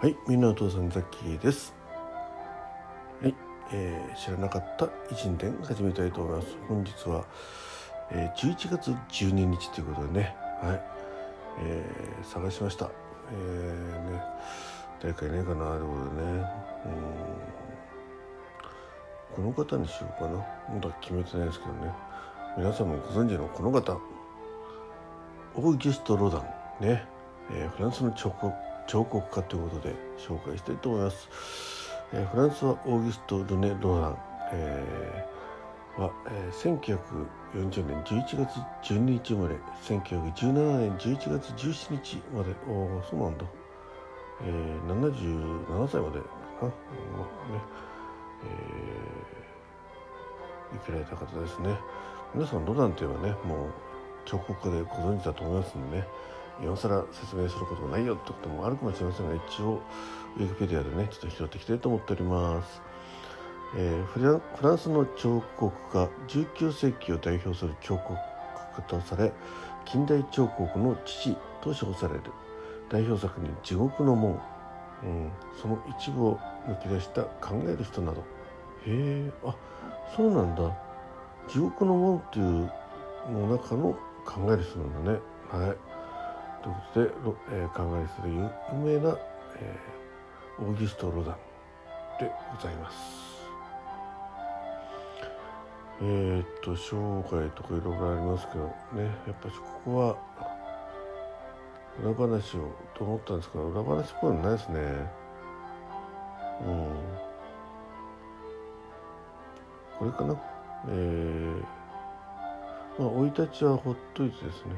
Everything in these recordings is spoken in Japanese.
はい、みんなお父さんザッキーです。はい、えー知らなかった一日伝始めたいと思います。本日は、えー11月12日ということでね、はい、えー探しました。えーね、誰かいないかなということでね、うんこの方にしようかな。まだ決めてないですけどね。皆さんもご存知のこの方、オーギュスト・ロダンね、えーフランスの彫刻彫刻家ということで紹介したいと思います、えーフランスはオーギュスト・ルネ・ロダン、えーは、えー1940年11月12日生まれ1917年11月17日まで。おーそうなんだ、えー77歳までかな、ね。えー生きられた方ですね。皆さんロダンといえばねもう彫刻家でご存知だと思いますんでね。今更説明することもないよってこともあるかもしれませんが一応ウィキペディアでねちょっと拾ってきたいと思っております、えーフランフランスの彫刻家19世紀を代表する彫刻家とされ近代彫刻の父と称される。代表作に「地獄の門」うん、その一部を抜き出した考える人など。へえあそうなんだ。地獄の門っていうの中の考える人なんだね。はい。ということで、えー考える有名な、えーオーギスト・ロダンでございます。えー、っと生涯とかいろいろありますけどね。やっぱりここは裏話をと思ったんですけど裏話っぽいのないですね。うん。これかな。えー、まあ生い立ちはほっといてですね、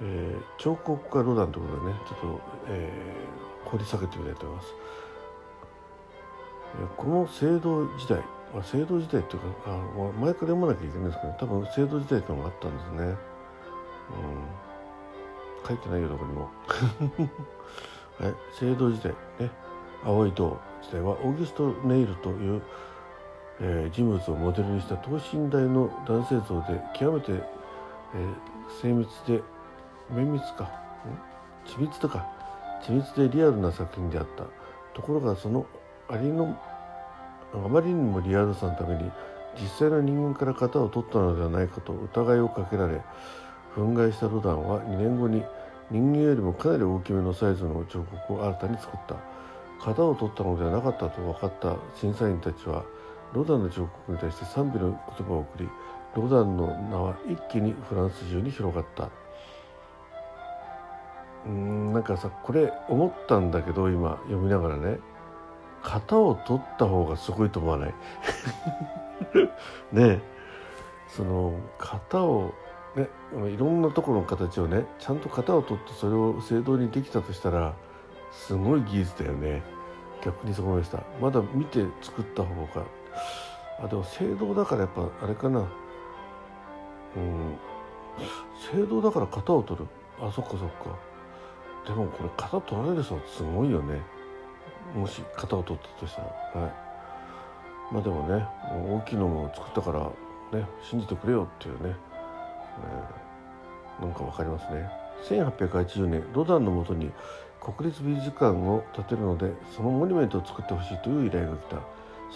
えー彫刻家ロダンということでね。ちょっと、えー掘り下げてみたいと思います、えーこの聖堂時代まあ聖堂時代っていうかあ、まあ前から読まなきゃいけないんですけど、多分聖堂時代っていうのがあったんですね。うん。書いてないよどこにも。はい、聖堂時代ね。青い銅時代はオーギュスト・ネイルという、えー人物をモデルにした等身大の男性像で極めて、えー精密で綿密か。緻密とか緻密でリアルな作品であった。ところがそのありのあまりにもリアルさのために実際の人間から型を取ったのではないかと疑いをかけられ憤慨したロダンは2年後に人間よりもかなり大きめのサイズの彫刻を新たに作った。型を取ったのではなかったと分かった審査員たちはロダンの彫刻に対して賛美の言葉を送りロダンの名は一気にフランス中に広がった。うんなんかさこれ思ったんだけど今読みながらね。型を取った方がすごいと思わない？ねその型をねいろんなところの形をねちゃんと型を取ってそれを正当にできたとしたらすごい技術だよね。逆にそう思いました。まだ見て作った方が。あでも正道だからやっぱあれかな。うん。正道だから型を取る。あそっかそっか。でもこれ型取られる人すごいよね。もし型を取ったとしたら。はい。まあでもね大きいのも作ったからね信じてくれよっていうね、えーなんかわかりますね。1880年ロダンのもとに国立美術館を建てるのでそのモニュメントを作ってほしいという依頼が来た。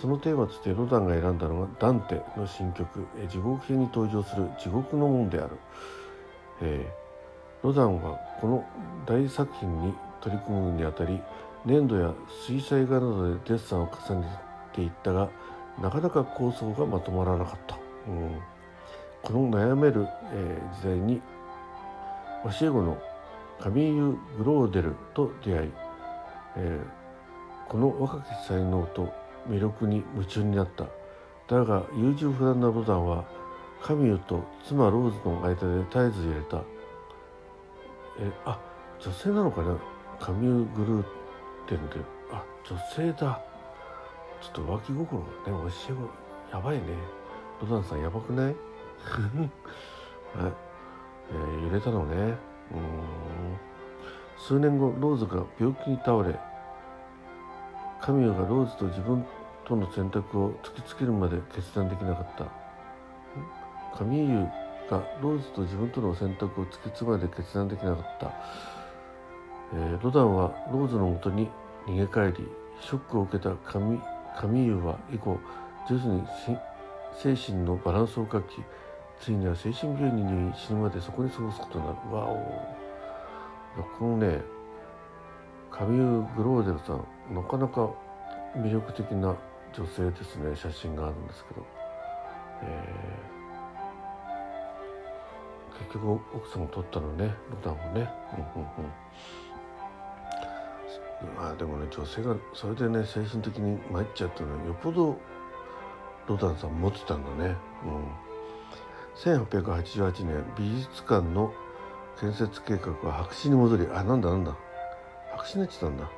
そのテーマとしてロダンが選んだのがダンテの新曲「地獄編」に登場する地獄の門である、えーロダンはこの大作品に取り組むにあたり粘土や水彩画などでデッサンを重ねていったがなかなか構想がまとまらなかった、うん。この悩める、えー時代に教え子のカミーユ・グローデルと出会い、えーこの若き才能と魅力に夢中になった。だが優柔不断なロダンはカミューと妻ローズの間で絶えず揺れた。えあ女性なのかな？カミュー・グルーテンで。あ女性だ。ちょっと浮気心がね教え子やばいね。ロダンさんやばくない？はい、えー揺れたのね。うん。数年後ローズが病気に倒れカミューがローズと自分との選択を突きつけるまで決断できなかった。カミューがローズと自分との選択を突き詰めて決断できなかった、えーロダンはローズのもとに逃げ帰りショックを受けたカミカミーユは以降徐々に精神のバランスを欠きついには精神病院に入院死ぬまでそこに過ごすことになる。わお。このねカミュー・グローデルさんなかなか魅力的な女性ですね写真があるんですけど、えー、結局奥さんを取ったのねロダンをね。うんうんうん。まあでもね女性がそれでね精神的に参っちゃったのはよっぽどロダンさん持ってたんだね。うん。1888年美術館の建設計画は白紙に戻りあなんだなんだ。白紙になっちゃったんだ。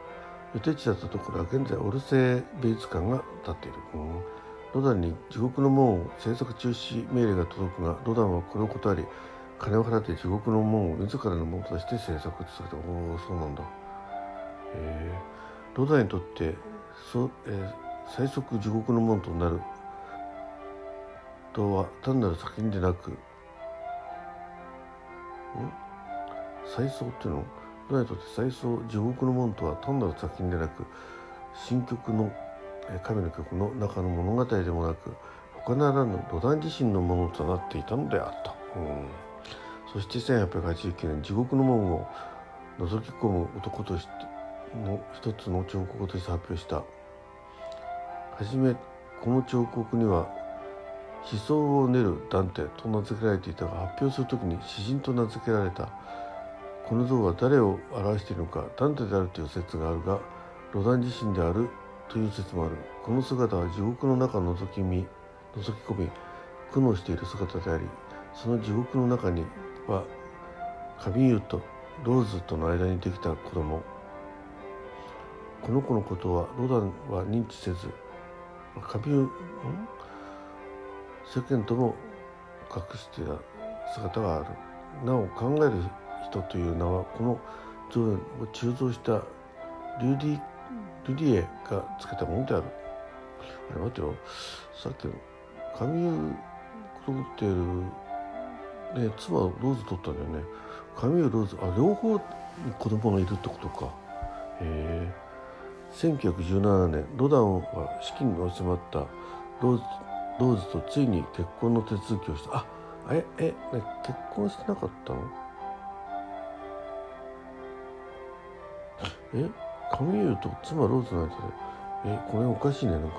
予定地だったところは現在オルセー美術館が建っている、うん、ロダンに地獄の門を制作中止命令が届くがロダンはこれを断り金を払って地獄の門を自らのものとして制作続けたおおそうなんだ。えー、ロダにとってそ、えー、最速地獄の門となるとは単なる作品でなくん？再送っていうの？ロダにとって再送地獄の門とは単なる作品でなく新曲の神の曲の中の物語でもなく他ならぬロダン自身のものとなっていたのであった、うん、そして1889年地獄の門を覗き込む男としての一つの彫刻として発表した。はじめこの彫刻には思想を練るダンテと名付けられていたが発表する時に詩人と名付けられた。この像は誰を表しているのかダンテであるという説があるがロダン自身であるという説もある。この姿は地獄の中を覗き見覗き込み苦悩している姿でありその地獄の中にはカミーユとローズとの間にできた子供この子のことはロダンは認知せずカミュ世間とも隠していた姿があるなお考える人という名はこの像を鋳造したリュディリュディエがつけたものであるあれ待てよさっきのカミュ子供っている、ね、妻ローズ取ったんだよね。カミュローズあ両方に子供がいるってことか。へえ1917年ロダンは資金が集まったローズローズとついに結婚の手続きをした。あええ、ね、結婚してなかったの？え？カミーユと妻ローズの間でえこれおかしいねなんか。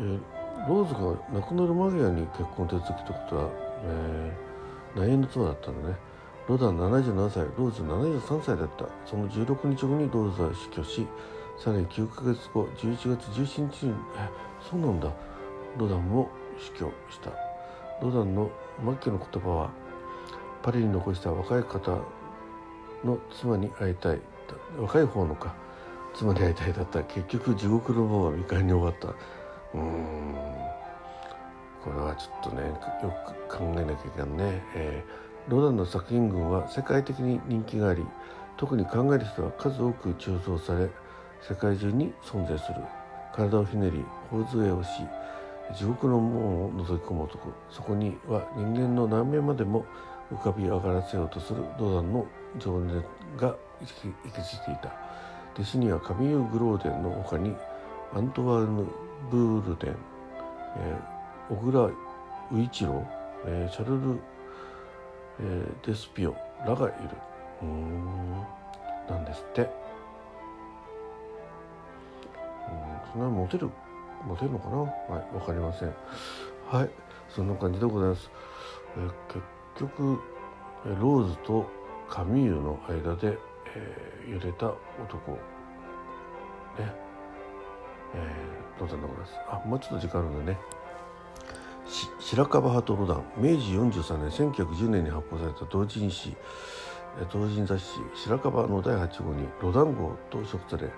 えローズが亡くなる間際に結婚手続きってことは、えー、内縁の妻だったのね。ロダン77歳ローズ73歳だった。その16日後にローズは死去しさらに9ヶ月後11月17日にえそうなんだ。ロダンも死去した。ロダンの末期の言葉はパリに残した若い方の妻に会いたい。若い方のか。妻に会いたいだった。結局地獄の門は未開に終わった。うん。これはちょっとねよく考えなきゃいけないね、えーロダンの作品群は世界的に人気があり特に考える人は数多く鋳造され世界中に存在する。体をひねり頬杖をし地獄の門を覗き込む男。そこには人間の何面までも浮かび上がらせようとするロダンの情熱が行きていた。弟子にはカミユ・グローデンの他にアントワーヌ・ブールデン、えー、小倉宇一郎、えー、シャルル・えー、デスピオらがいる。うん。なんですって。うん。そんなモテるモテるのかな？はい。わかりません。はい。そんな感じでございます、えー、結局ローズとカミーユの間で、えー、揺れた男。ね。えー、どうぞでございます。あもうちょっと時間あるんでね。白樺派とロダン明治43年1910年に発表された同人誌。同人雑誌「白樺」の第8号に「ロダン号」と移植され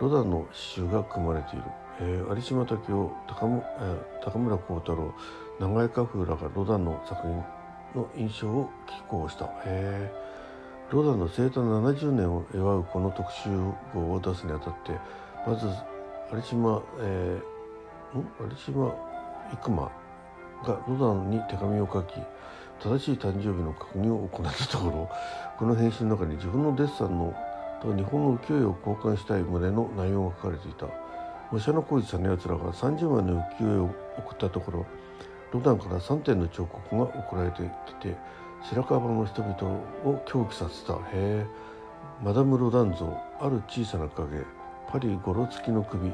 ロダンの詩集が組まれている、えー、有島武雄高,、えー、高村光太郎長井家風らがロダンの作品の印象を寄稿した、えー、ロダンの生誕70年を祝うこの特集号を出すにあたってまず有島、えー、ん？有島生馬がロダンに手紙を書き正しい誕生日の確認を行ったところこの返信の中に自分のデッサンのと日本の浮世絵を交換したい旨の内容が書かれていた。武者の浩二さんのやつらが30枚の浮世絵を送ったところロダンから3点の彫刻が送られてきて白樺の人々を狂気させた。へえマダム・ロダン像ある小さな影。パリゴロつきの首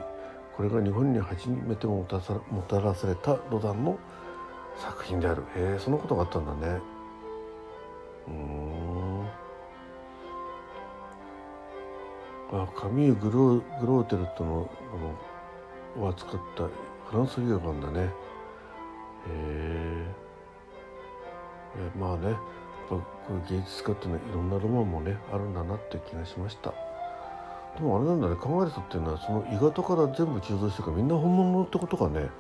これが日本に初めてもたもたらされたロダンの作品である。へえそんなことがあったんだね。うん。あカミュー・グログローテルとのあのを扱ったフランス映画館だね。へえ。まあねこういう芸術家っていうのはいろんなロマンもねあるんだなって気がしました。でもあれなんだね。考える人っていうのはその鋳型から全部鋳造してるからみんな本物ってことがね。ね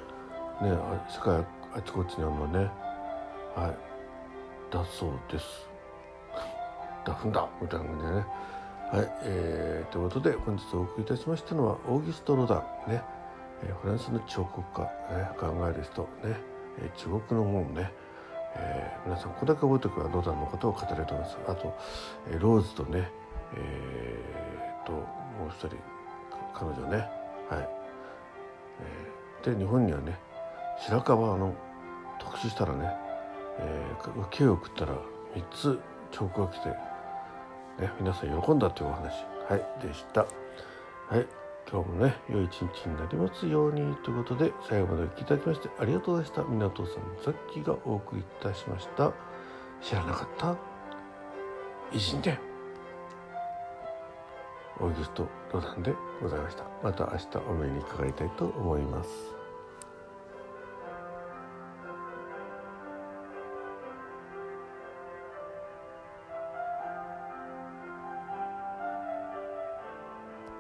世界あちこちにあるのね。はい。だそうです。だふんだみたいな感じでね。はい、えー、ということで本日お送りいたしましたのはオーギスト・ロダンね、えー、フランスの彫刻家、ね、考える人ね、えー、中国の門ね、えー、皆さんここだけ覚えておけばロダンのことを語れると思います。あと、えー、ローズとねえー、ともう一人彼女ねはい、えー、で日本にはね白樺の特集したらね、えー、受けを送ったら3つ彫刻が来てね、皆さん喜んだというお話、はい、でした。はい、今日もね、良い一日になりますようにということで、最後までお聴きいただきましてありがとうございました。港さん、さっきがお送りいたしました。知らなかった偉人で、オーギュスト・ロダンでございました。また明日お目にかかりたいと思います。